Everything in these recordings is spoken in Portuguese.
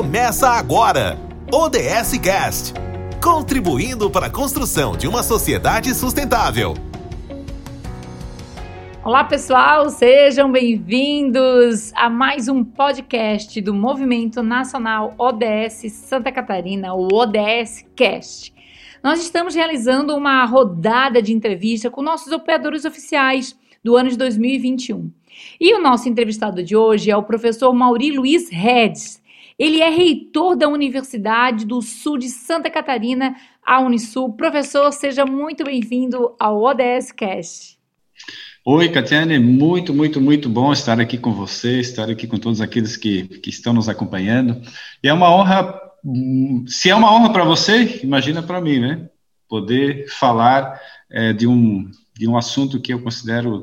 Começa agora! ODS Cast contribuindo para a construção de uma sociedade sustentável. Olá, pessoal, sejam bem-vindos a mais um podcast do Movimento Nacional ODS Santa Catarina, o ODS Cast. Nós estamos realizando uma rodada de entrevista com nossos operadores oficiais do ano de 2021. E o nosso entrevistado de hoje é o professor Mauri Luiz Redes. Ele é reitor da Universidade do Sul de Santa Catarina, a Unisul. Professor, seja muito bem-vindo ao ODS Cast. Oi, Catiane, muito, muito, muito bom estar aqui com você, estar aqui com todos aqueles que, que estão nos acompanhando. E é uma honra, se é uma honra para você, imagina para mim, né? Poder falar é, de, um, de um assunto que eu considero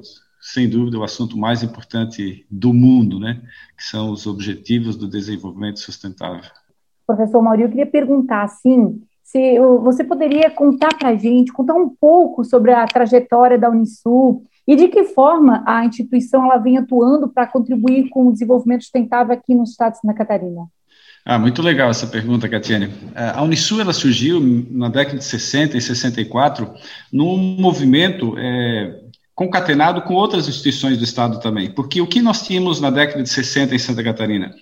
sem dúvida, o assunto mais importante do mundo, né? Que são os Objetivos do Desenvolvimento Sustentável. Professor Mauri, eu queria perguntar, assim, se você poderia contar para a gente, contar um pouco sobre a trajetória da Unisul e de que forma a instituição ela vem atuando para contribuir com o desenvolvimento sustentável aqui no estado de Santa Catarina? Ah, muito legal essa pergunta, Catiane. É, a Unisul ela surgiu na década de 60 e 64 num movimento é, concatenado com outras instituições do Estado também. Porque o que nós tínhamos na década de 60 em Santa Catarina?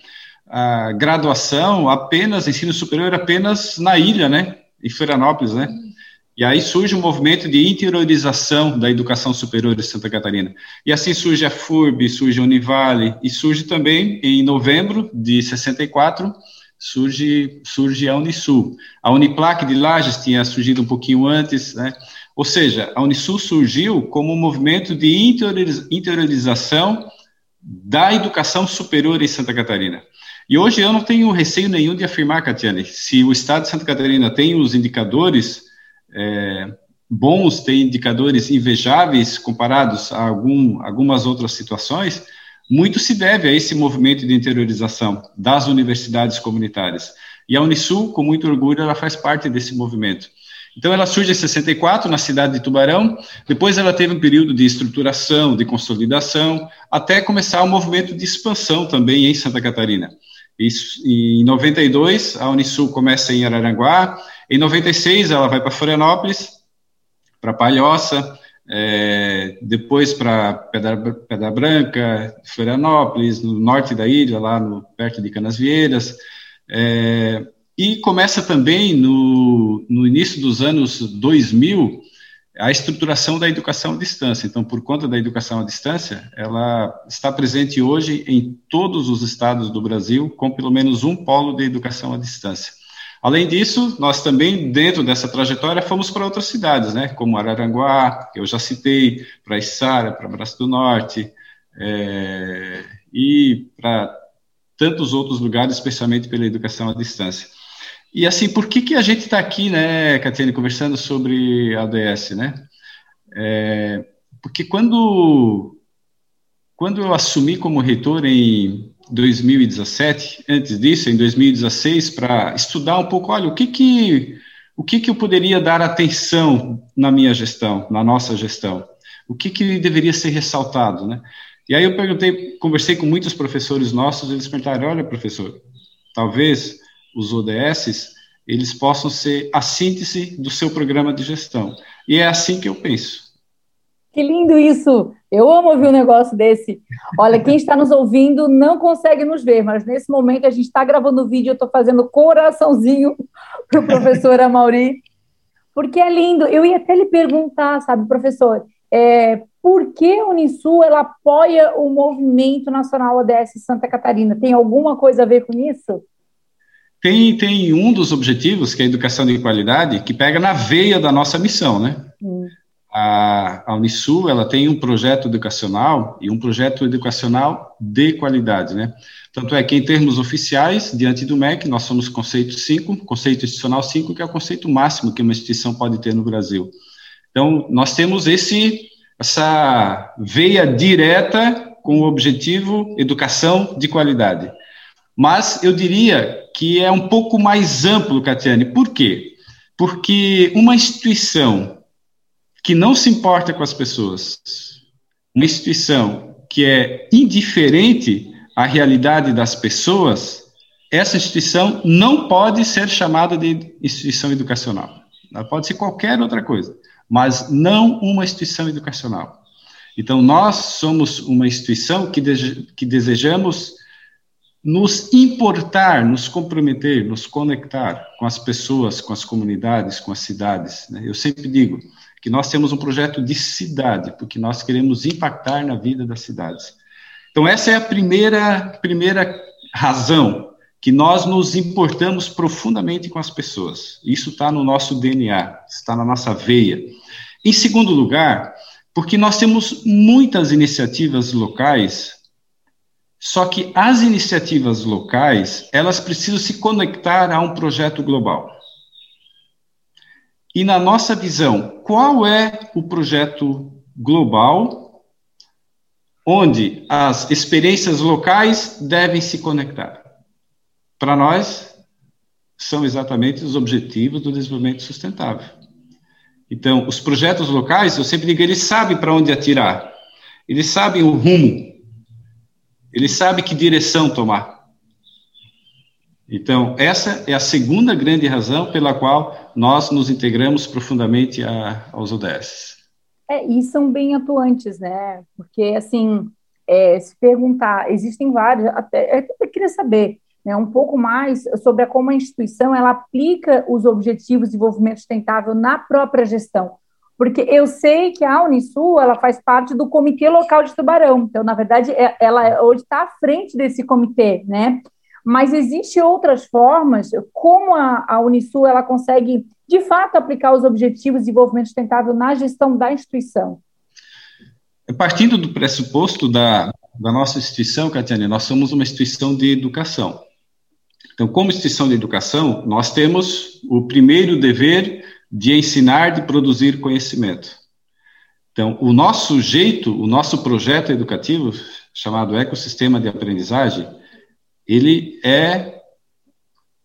A graduação apenas, ensino superior apenas na ilha, né? Em Florianópolis, né? E aí surge um movimento de interiorização da educação superior de Santa Catarina. E assim surge a FURB, surge a Univale, e surge também, em novembro de 64, surge, surge a Unisul. A Uniplac de Lages tinha surgido um pouquinho antes, né? Ou seja, a Unisul surgiu como um movimento de interiorização da educação superior em Santa Catarina. E hoje eu não tenho receio nenhum de afirmar, Catiane, se o Estado de Santa Catarina tem os indicadores é, bons, tem indicadores invejáveis comparados a algum, algumas outras situações, muito se deve a esse movimento de interiorização das universidades comunitárias. E a Unisul, com muito orgulho, ela faz parte desse movimento. Então, ela surge em 64, na cidade de Tubarão, depois ela teve um período de estruturação, de consolidação, até começar um movimento de expansão também em Santa Catarina. Isso, em 92, a Unisul começa em Araranguá, em 96 ela vai para Florianópolis, para Palhoça, é, depois para Pedra, Pedra, Branca, Florianópolis, no norte da ilha, lá no, perto de Canasvieiras, é, e começa também no, no início dos anos 2000 a estruturação da educação à distância. Então, por conta da educação à distância, ela está presente hoje em todos os estados do Brasil, com pelo menos um polo de educação à distância. Além disso, nós também, dentro dessa trajetória, fomos para outras cidades, né, como Araranguá, que eu já citei, para Içara, para Braço do Norte, é, e para tantos outros lugares, especialmente pela educação à distância. E assim, por que, que a gente está aqui, né, Catiane, conversando sobre a ODS, né? É, porque quando, quando eu assumi como reitor em 2017, antes disso, em 2016, para estudar um pouco, olha, o que que, o que que eu poderia dar atenção na minha gestão, na nossa gestão? O que que deveria ser ressaltado, né? E aí eu perguntei, conversei com muitos professores nossos, eles perguntaram, olha, professor, talvez os ODSs, eles possam ser a síntese do seu programa de gestão. E é assim que eu penso. Que lindo isso! Eu amo ouvir um negócio desse. Olha, quem está nos ouvindo não consegue nos ver, mas nesse momento a gente está gravando o vídeo, eu estou fazendo coraçãozinho para o professor Amauri, porque é lindo. Eu ia até lhe perguntar, sabe, professor, é, por que a Unisul ela apoia o movimento nacional ODS Santa Catarina? Tem alguma coisa a ver com isso? Tem, tem um dos objetivos, que é a educação de qualidade, que pega na veia da nossa missão, né? Hum. A, a Unisul, ela tem um projeto educacional e um projeto educacional de qualidade, né? Tanto é que, em termos oficiais, diante do MEC, nós somos conceito 5, conceito institucional 5, que é o conceito máximo que uma instituição pode ter no Brasil. Então, nós temos esse, essa veia direta com o objetivo educação de qualidade. Mas eu diria que é um pouco mais amplo, Catiane. Por quê? Porque uma instituição que não se importa com as pessoas, uma instituição que é indiferente à realidade das pessoas, essa instituição não pode ser chamada de instituição educacional. Ela pode ser qualquer outra coisa, mas não uma instituição educacional. Então, nós somos uma instituição que, que desejamos nos importar, nos comprometer, nos conectar com as pessoas, com as comunidades, com as cidades. Né? Eu sempre digo que nós temos um projeto de cidade, porque nós queremos impactar na vida das cidades. Então, essa é a primeira, primeira razão que nós nos importamos profundamente com as pessoas. Isso está no nosso DNA, está na nossa veia. Em segundo lugar, porque nós temos muitas iniciativas locais, só que as iniciativas locais, elas precisam se conectar a um projeto global. E na nossa visão, qual é o projeto global onde as experiências locais devem se conectar? Para nós, são exatamente os objetivos do desenvolvimento sustentável. Então, os projetos locais, eu sempre digo, eles sabem para onde atirar, eles sabem o rumo, eles sabem que direção tomar. Então, essa é a segunda grande razão pela qual nós nos integramos profundamente a, aos ODS. É, e são bem atuantes, né? Porque, assim, é, se perguntar, existem vários, até, eu queria saber, né, um pouco mais sobre como a instituição ela aplica os objetivos de desenvolvimento sustentável na própria gestão. Porque eu sei que a Unisul ela faz parte do Comitê Local de Tubarão, então, na verdade, é, ela hoje está à frente desse comitê, né? Mas existem outras formas, como a, a Unisul ela consegue, de fato, aplicar os objetivos de desenvolvimento sustentável na gestão da instituição? Partindo do pressuposto da, da nossa instituição, Catiane, nós somos uma instituição de educação. Então, como instituição de educação, nós temos o primeiro dever de ensinar, de produzir conhecimento. Então, o nosso jeito, o nosso projeto educativo, chamado Ecossistema de Aprendizagem, ele é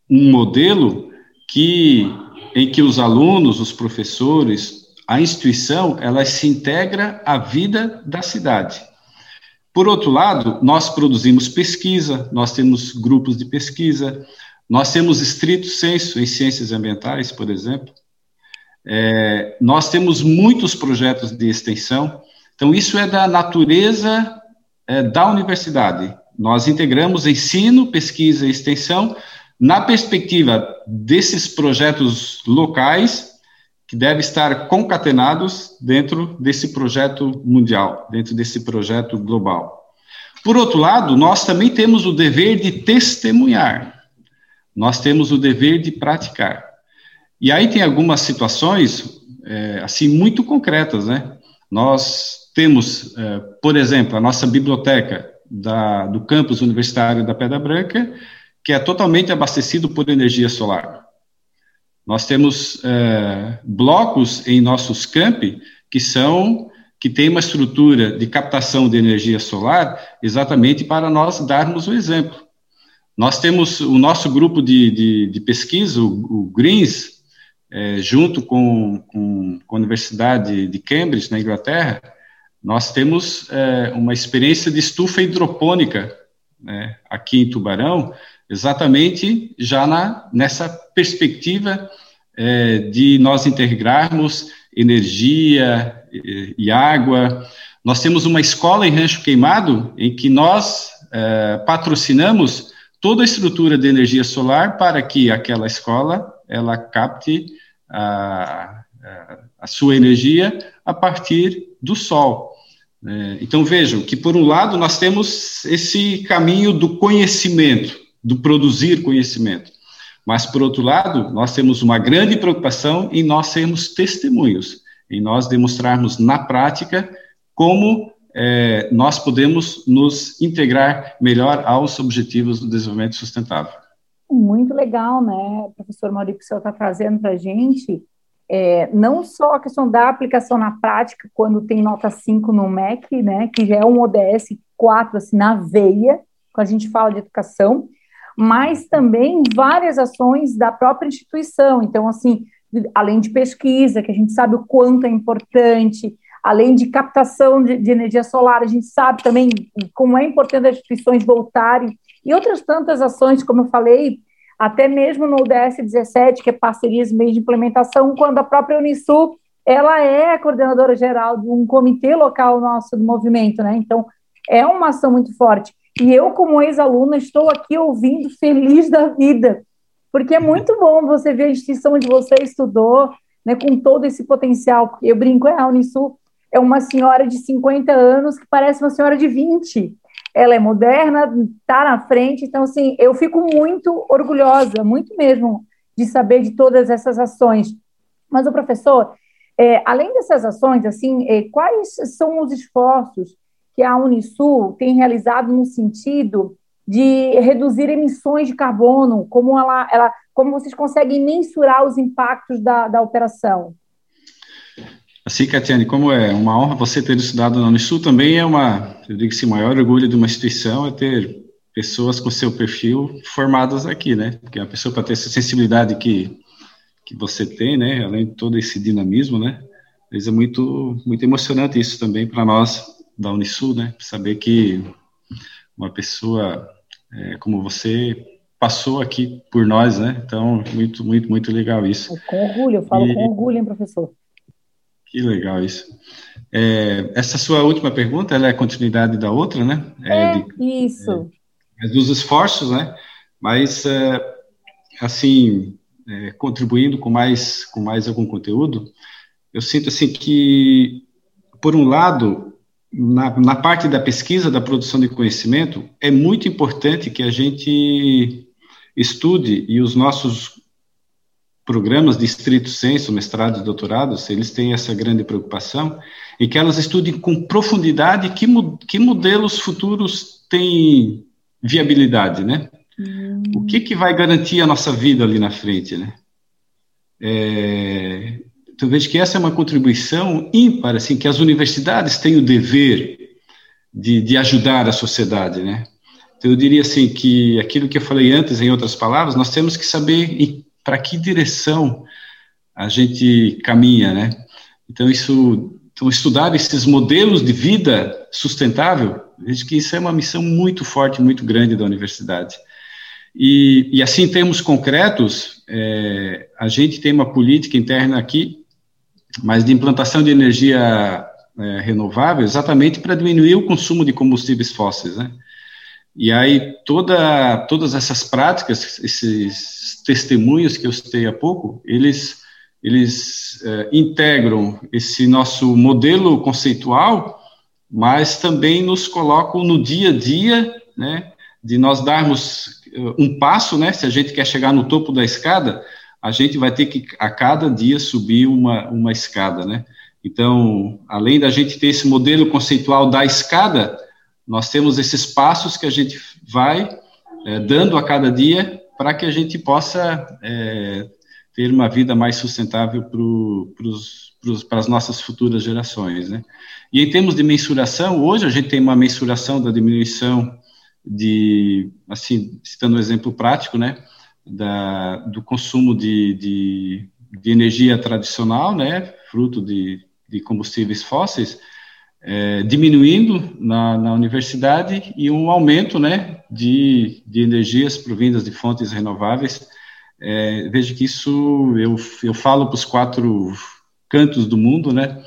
um modelo que, em que os alunos, os professores, a instituição, ela se integra à vida da cidade. Por outro lado, nós produzimos pesquisa, nós temos grupos de pesquisa, nós temos estrito senso em ciências ambientais, por exemplo, é, nós temos muitos projetos de extensão, então isso é da natureza é, da universidade. Nós integramos ensino, pesquisa e extensão na perspectiva desses projetos locais que devem estar concatenados dentro desse projeto mundial, dentro desse projeto global. Por outro lado, nós também temos o dever de testemunhar, nós temos o dever de praticar. E aí tem algumas situações, é, assim, muito concretas, né? Nós temos, é, por exemplo, a nossa biblioteca da, do campus universitário da Pedra Branca, que é totalmente abastecido por energia solar. Nós temos é, blocos em nossos campi que são que tem uma estrutura de captação de energia solar exatamente para nós darmos o exemplo. Nós temos o nosso grupo de, de, de pesquisa, o, o Greens, é, junto com, com, com, a Universidade de Cambridge, na Inglaterra, nós temos é, uma experiência de estufa hidropônica né, aqui em Tubarão, exatamente já na, nessa perspectiva é, de nós integrarmos energia e, e, água. Nós temos uma escola em Rancho Queimado em que nós é, patrocinamos toda a estrutura de energia solar para que aquela escola ela capte a, a sua energia a partir do sol. É, então vejam que por um lado nós temos esse caminho do conhecimento, do produzir conhecimento. Mas, por outro lado, nós temos uma grande preocupação em nós sermos testemunhos, em nós demonstrarmos na prática como é, nós podemos nos integrar melhor aos objetivos do desenvolvimento sustentável. Muito legal, né, professor Maurício, o está trazendo para a gente, é, não só a questão da aplicação na prática, quando tem nota 5 no MEC, né, que já é um ODS 4, assim, na veia, quando a gente fala de educação, mas também várias ações da própria instituição. Então, assim, além de pesquisa, que a gente sabe o quanto é importante, além de captação de, de energia solar, a gente sabe também como é importante as instituições voltarem e outras tantas ações, como eu falei, até mesmo no ODS 17, que é parcerias meio de implementação, quando a própria Unisul ela é a coordenadora geral de um comitê local nosso do movimento, né? Então, é uma ação muito forte. E eu, como ex-aluna, estou aqui ouvindo feliz da vida, porque é muito bom você ver a instituição onde você estudou, né, com todo esse potencial. Porque eu brinco, é, a Unisul é uma senhora de 50 anos que parece uma senhora de 20. Ela é moderna, está na frente. Então, assim, eu fico muito orgulhosa, muito mesmo, de saber de todas essas ações. Mas o professor, é, além dessas ações, assim, é, quais são os esforços que a Unisul tem realizado no sentido de reduzir emissões de carbono? Como, ela, ela, como vocês conseguem mensurar os impactos da, da operação? Assim, Catiane, como é uma honra você ter estudado na Unisul, também é uma, eu digo assim, maior orgulho de uma instituição é ter pessoas com seu perfil formadas aqui, né? Porque a pessoa para ter essa sensibilidade que, que você tem, né? Além de todo esse dinamismo, né? Mas é muito, muito emocionante isso também para nós da Unisul, né? Saber que uma pessoa é, como você passou aqui por nós, né? Então, muito, muito, muito legal isso. Com orgulho, eu falo e, com orgulho, hein, professor? Que legal isso. É, essa sua última pergunta, ela é continuidade da outra, né? É, é de, isso. É, dos esforços, né? Mas, é, assim, é, contribuindo com mais, com mais algum conteúdo, eu sinto, assim, que, por um lado, na, na parte da pesquisa, da produção de conhecimento, é muito importante que a gente estude e os nossos programas de estrito senso, mestrados e doutorados, eles têm essa grande preocupação e que elas estudem com profundidade que, que modelos futuros têm viabilidade, né? Uhum. O que, que vai garantir a nossa vida ali na frente, né? É, então, vejo que essa é uma contribuição ímpar, assim, que as universidades têm o dever de, de ajudar a sociedade, né? Então, eu diria assim que aquilo que eu falei antes, em outras palavras, nós temos que saber para que direção a gente caminha, né? Então isso, então estudar esses modelos de vida sustentável, vejo que isso é uma missão muito forte, muito grande da universidade. E, e assim, em termos concretos, é, a gente tem uma política interna aqui, mas de implantação de energia é, renovável, exatamente para diminuir o consumo de combustíveis fósseis, né? E aí toda, todas essas práticas, esses testemunhos que eu citei há pouco, eles, eles é, integram esse nosso modelo conceitual, mas também nos colocam no dia a dia, né, de nós darmos eh, um passo, né, se a gente quer chegar no topo da escada, a gente vai ter que a cada dia subir uma, uma escada, né. Então, além da gente ter esse modelo conceitual da escada, nós temos esses passos que a gente vai é, dando a cada dia para que a gente possa é, ter uma vida mais sustentável para as nossas futuras gerações, né? E em termos de mensuração, hoje a gente tem uma mensuração da diminuição de, assim, citando um exemplo prático, né, da, do consumo de, de, de energia tradicional, né, fruto de, de combustíveis fósseis, é, diminuindo na, na, universidade e um aumento né, de, de energias provindas de fontes renováveis. É, vejo que isso eu, eu falo para os quatro cantos do mundo, né?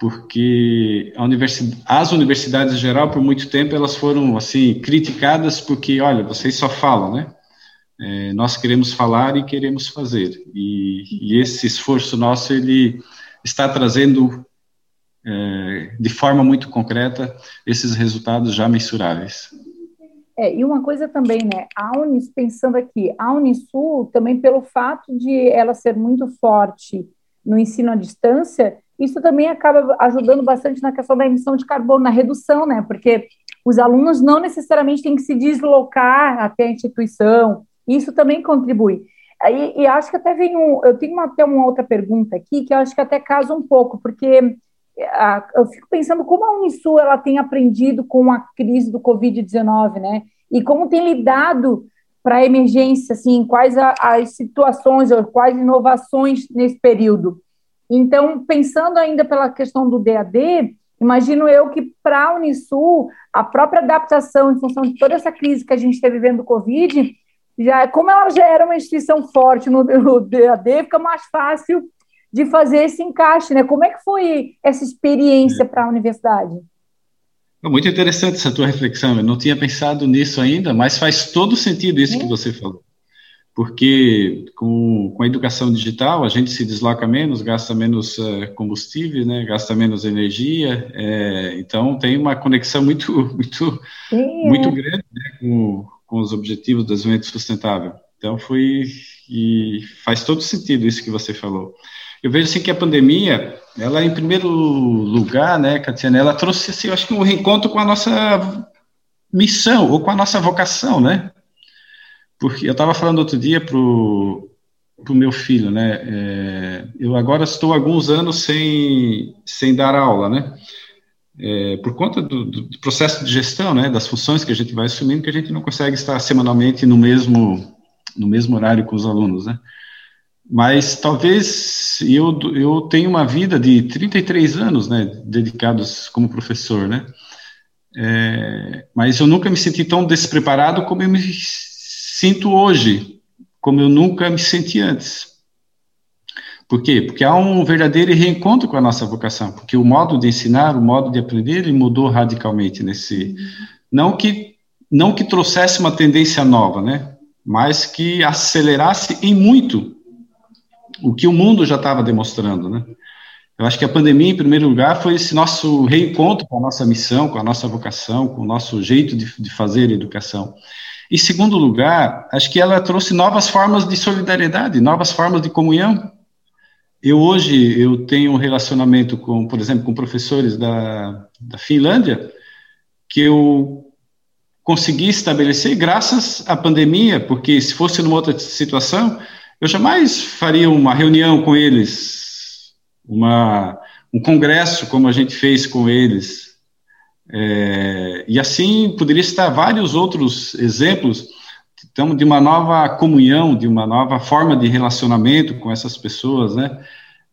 Porque universidade, as universidades em geral, por muito tempo, elas foram assim criticadas porque, olha, vocês só falam, né? É, nós queremos falar e queremos fazer. E, e esse esforço nosso ele está trazendo é, de forma muito concreta esses resultados já mensuráveis. É, e uma coisa também, né, a Unis, pensando aqui, a Unisul também pelo fato de ela ser muito forte no ensino à distância, isso também acaba ajudando bastante na questão da emissão de carbono, na redução, né, porque os alunos não necessariamente têm que se deslocar até a instituição, isso também contribui. E, e acho que até vem um, eu tenho uma, até uma outra pergunta aqui, que eu acho que até casa um pouco, porque eu fico pensando como a Unisul ela tem aprendido com a crise do Covid-19, né? E como tem lidado para a emergência, assim, quais a, as situações ou quais inovações nesse período. Então, pensando ainda pela questão do DAD, Imagino eu que para a Unisul, a própria adaptação em função de toda essa crise que a gente está vivendo do Covid, já como ela já era uma instituição forte no, no DAD, fica mais fácil de fazer esse encaixe, né? Como é que foi essa experiência para a universidade? Muito interessante essa tua reflexão. Eu não tinha pensado nisso ainda, mas faz todo sentido isso é. que você falou. Porque com, com a educação digital a gente se desloca menos, gasta menos uh, combustível, né? Gasta menos energia. É, então tem uma conexão muito muito é. muito grande né? com, com os objetivos do desenvolvimento sustentável. Então foi e faz todo sentido isso que você falou. Eu vejo assim que a pandemia, ela em primeiro lugar, né, Catiana, ela trouxe assim, eu acho que um reencontro com a nossa missão ou com a nossa vocação, né? Porque eu estava falando outro dia pro pro meu filho, né? É, eu agora estou alguns anos sem sem dar aula, né? É, por conta do, do, processo de gestão, né, das funções que a gente vai assumindo, que a gente não consegue estar semanalmente no mesmo no mesmo horário com os alunos, né? Mas talvez eu, eu tenho uma vida de 33 anos, né, dedicados como professor, né? É, mas eu nunca me senti tão despreparado como eu me sinto hoje, como eu nunca me senti antes. Por quê? Porque há um verdadeiro reencontro com a nossa vocação, porque o modo de ensinar, o modo de aprender, ele mudou radicalmente nesse, não que não que trouxesse uma tendência nova, né? Mas que acelerasse em muito o que o mundo já estava demonstrando, né? Eu acho que a pandemia, em primeiro lugar, foi esse nosso reencontro com a nossa missão, com a nossa vocação, com o nosso jeito de, de fazer educação. Em segundo lugar, acho que ela trouxe novas formas de solidariedade, novas formas de comunhão. Eu hoje eu tenho um relacionamento com, por exemplo, com professores da, da Finlândia que eu consegui estabelecer graças à pandemia, porque se fosse numa outra situação, eu jamais faria uma reunião com eles, uma, um congresso como a gente fez com eles. É, e assim poderia estar vários outros exemplos então, de uma nova comunhão, de uma nova forma de relacionamento com essas pessoas, né?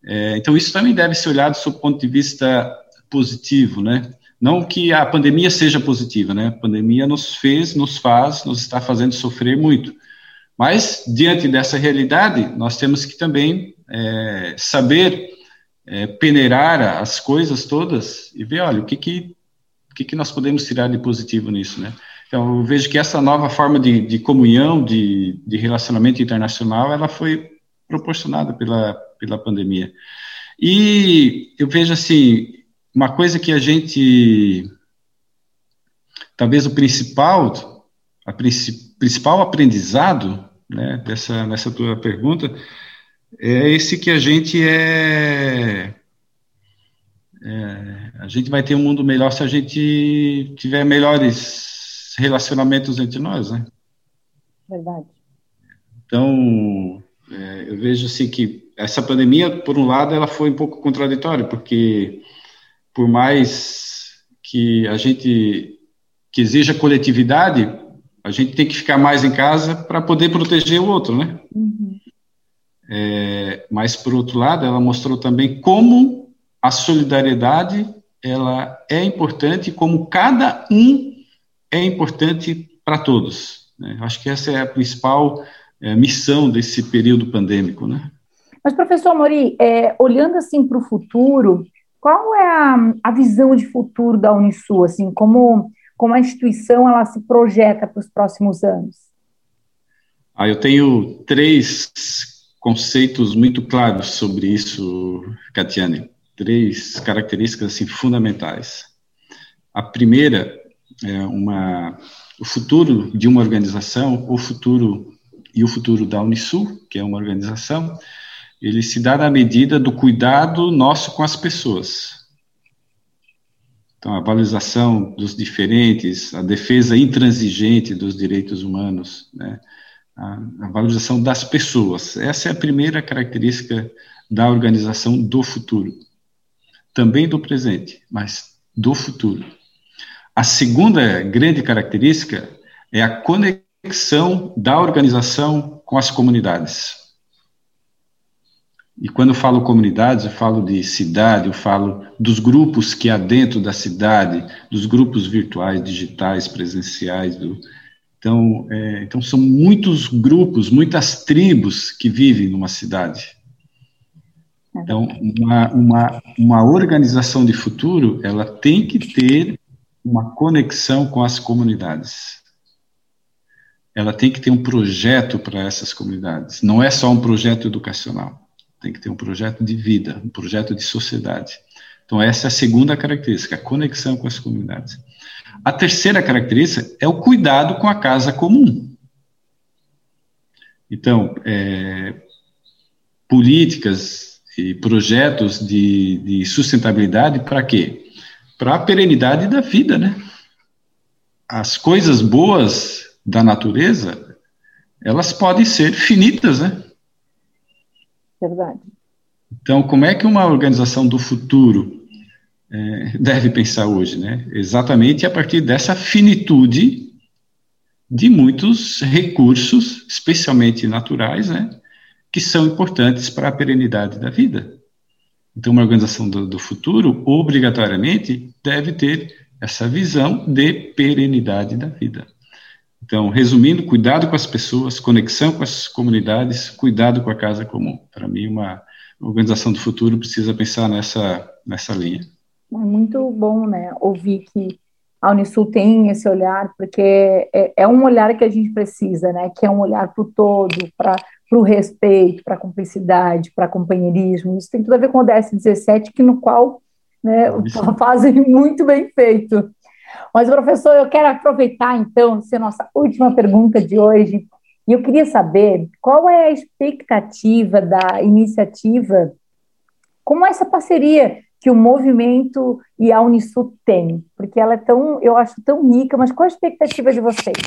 É, então, isso também deve ser olhado sob ponto de vista positivo, né? Não que a pandemia seja positiva, né? A pandemia nos fez, nos faz, nos está fazendo sofrer muito. Mas, diante dessa realidade, nós temos que também é, saber é, peneirar as coisas todas e ver, olha, o que que, que que nós podemos tirar de positivo nisso, né? Então, eu vejo que essa nova forma de, de comunhão, de, de relacionamento internacional, ela foi proporcionada pela, pela pandemia. E eu vejo, assim, uma coisa que a gente, talvez o principal, a principal aprendizado né, dessa, nessa tua pergunta, é esse que a gente é, é, a gente vai ter um mundo melhor se a gente tiver melhores relacionamentos entre nós, né? Verdade. Então, é, eu vejo assim que essa pandemia, por um lado, ela foi um pouco contraditória, porque por mais que a gente que exija coletividade, a gente tem que ficar mais em casa para poder proteger o outro, né? Uhum. É, mas por outro lado, ela mostrou também como a solidariedade ela é importante, como cada um é importante para todos. Né? Acho que essa é a principal é, missão desse período pandêmico, né? Mas professor Mori, é, olhando assim para o futuro, qual é a, a visão de futuro da Unisul, assim, como como a instituição ela se projeta para os próximos anos? Ah, eu tenho três conceitos muito claros sobre isso, Catiane. Três características assim, fundamentais. A primeira é uma, o futuro de uma organização, o futuro e o futuro da Unisul, que é uma organização, ele se dá na medida do cuidado nosso com as pessoas. Então, a valorização dos diferentes, a defesa intransigente dos direitos humanos, né? a, a valorização das pessoas. Essa é a primeira característica da organização do futuro. Também do presente, mas do futuro. A segunda grande característica é a conexão da organização com as comunidades. E quando eu falo comunidades, eu falo de cidade, eu falo dos grupos que há dentro da cidade, dos grupos virtuais, digitais, presenciais. Do... Então, é, então, são muitos grupos, muitas tribos que vivem numa cidade. Então, uma, uma, uma organização de futuro, ela tem que ter uma conexão com as comunidades. Ela tem que ter um projeto para essas comunidades. Não é só um projeto educacional tem que ter um projeto de vida, um projeto de sociedade. Então, essa é a segunda característica, a conexão com as comunidades. A terceira característica é o cuidado com a casa comum. Então, é, políticas e projetos de, de sustentabilidade para quê? Para a perenidade da vida, né? As coisas boas da natureza, elas podem ser finitas, né? Verdade. Então, como é que uma organização do futuro é, deve pensar hoje, né? Exatamente a partir dessa finitude de muitos recursos, especialmente naturais, né? Que são importantes para a perenidade da vida. Então, uma organização do, do futuro, obrigatoriamente, deve ter essa visão de perenidade da vida. Então, resumindo, cuidado com as pessoas, conexão com as comunidades, cuidado com a casa comum. Para mim, uma organização do futuro precisa pensar nessa, nessa linha. É muito bom, né, ouvir que a Unisul tem esse olhar, porque é, é um olhar que a gente precisa, né, que é um olhar para o todo, para o respeito, para a cumplicidade, para companheirismo. Isso tem tudo a ver com o DS17, que no qual né, fazem muito bem feito. Mas, professor, eu quero aproveitar, então, ser nossa última pergunta de hoje. E eu queria saber qual é a expectativa da iniciativa, como essa parceria que o movimento e a Unisul têm, porque ela é tão, eu acho, tão rica, mas qual a expectativa de vocês?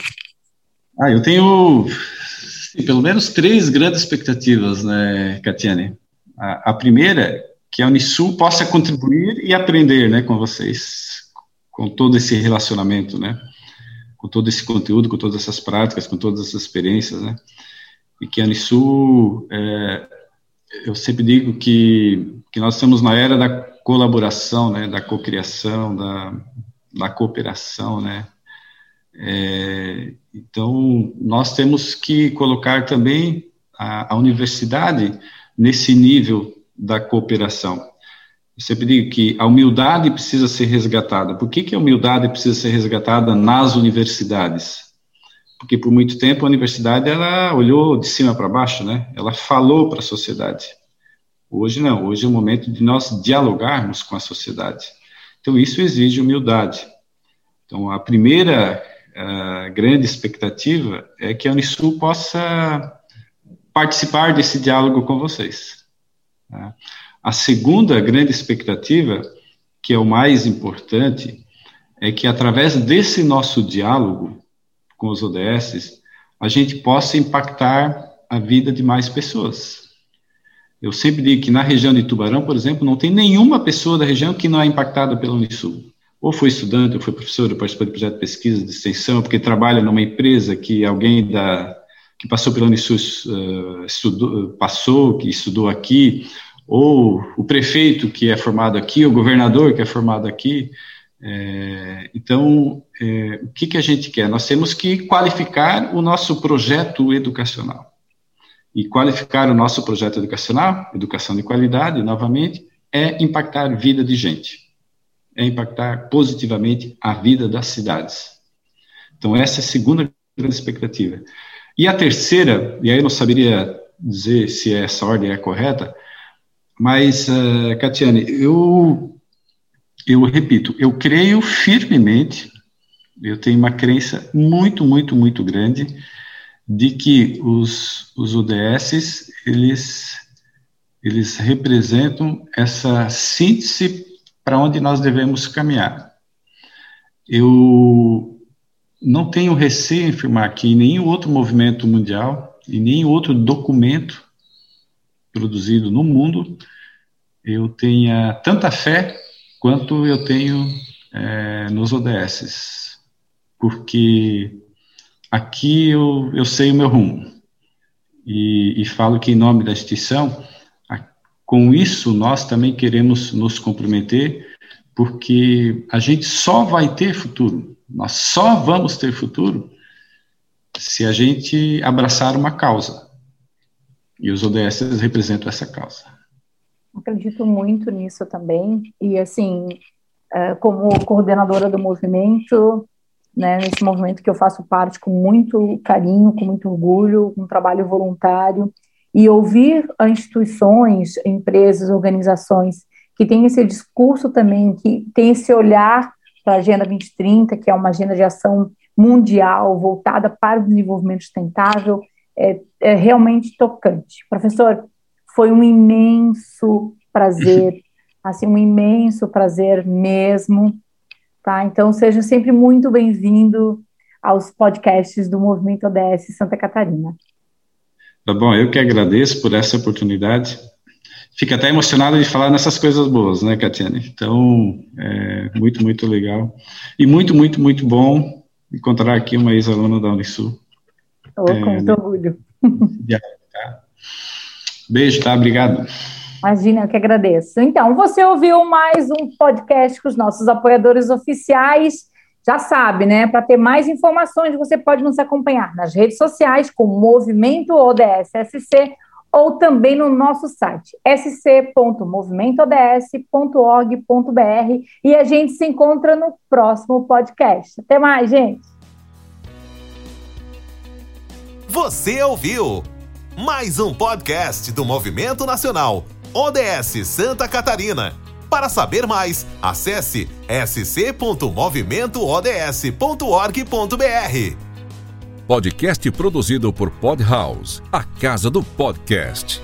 Ah, eu tenho sim, pelo menos três grandes expectativas, né, Catiane? A, a primeira, que a Unisul possa contribuir e aprender, né, com vocês com todo esse relacionamento, né? Com todo esse conteúdo, com todas essas práticas, com todas essas experiências, né? E que a Unisul, é, eu sempre digo que, que nós estamos na era da colaboração, né? Da cocriação, da, da cooperação, né? É, então, nós temos que colocar também a, a universidade nesse nível da cooperação. Eu sempre digo que a humildade precisa ser resgatada. Por que, que a humildade precisa ser resgatada nas universidades? Porque por muito tempo a universidade ela olhou de cima para baixo, né? Ela falou para a sociedade. Hoje não, hoje é o momento de nós dialogarmos com a sociedade. Então isso exige humildade. Então a primeira uh, grande expectativa é que a Unisul possa participar desse diálogo com vocês. Tá? A segunda grande expectativa, que é o mais importante, é que através desse nosso diálogo com os ODS, a gente possa impactar a vida de mais pessoas. Eu sempre digo que na região de Tubarão, por exemplo, não tem nenhuma pessoa da região que não é impactada pela Unisul. Ou foi estudante, ou foi professor, ou participou de projeto de pesquisa, de extensão, porque trabalha numa empresa que alguém da, que passou pela Unisul uh, estudou, passou, que estudou aqui, ou o prefeito que é formado aqui, o governador que é formado aqui. É, então, é, o que, que a gente quer? Nós temos que qualificar o nosso projeto educacional. E qualificar o nosso projeto educacional, educação de qualidade, novamente, é impactar a vida de gente, é impactar positivamente a vida das cidades. Então, essa é a segunda grande expectativa. E a terceira, e aí eu não saberia dizer se essa ordem é correta, mas, uh, Catiane, eu, eu repito, eu creio firmemente, eu tenho uma crença muito, muito, muito grande de que os, os UDSs, eles, eles representam essa síntese para onde nós devemos caminhar. Eu não tenho receio em afirmar que nenhum outro movimento mundial e nenhum outro documento produzido no mundo, eu tenha tanta fé quanto eu tenho é, nos ODSs, porque aqui eu, eu sei o meu rumo. E, e falo que em nome da instituição com isso nós também queremos nos comprometer, porque a gente só vai ter futuro, nós só vamos ter futuro se a gente abraçar uma causa. E os ODS representam essa causa. Acredito muito nisso também. E, assim, é, como coordenadora do movimento, né, nesse movimento que eu faço parte com muito carinho, com muito orgulho, um trabalho voluntário, e ouvir instituições, empresas, organizações que têm esse discurso também, que tem esse olhar para a Agenda 2030, que é uma agenda de ação mundial voltada para o desenvolvimento sustentável, é, é realmente tocante. Professor, foi um imenso prazer, assim, um imenso prazer mesmo, tá? Então, seja sempre muito bem-vindo aos podcasts do Movimento ODS Santa Catarina. Tá bom, eu que agradeço por essa oportunidade. Fica até emocionado de falar nessas coisas boas, né, Catiane? Então, é muito, muito legal. E muito, muito, muito bom encontrar aqui uma ex-aluna da Unisul. Oh, com muito orgulho. Tá? Beijo, tá? Obrigado. Imagina, eu que agradeço. Então, você ouviu mais um podcast com os nossos apoiadores oficiais. Já sabe, né? Para ter mais informações, você pode nos acompanhar nas redes sociais com Movimento ODS SC ou também no nosso site sc.movimentoods.org.br e a gente se encontra no próximo podcast. Até mais, gente. Você ouviu mais um podcast do Movimento Nacional ODS Santa Catarina. Para saber mais, acesse sc.movimentoods.org.br. Podcast produzido por Podhouse, a casa do podcast.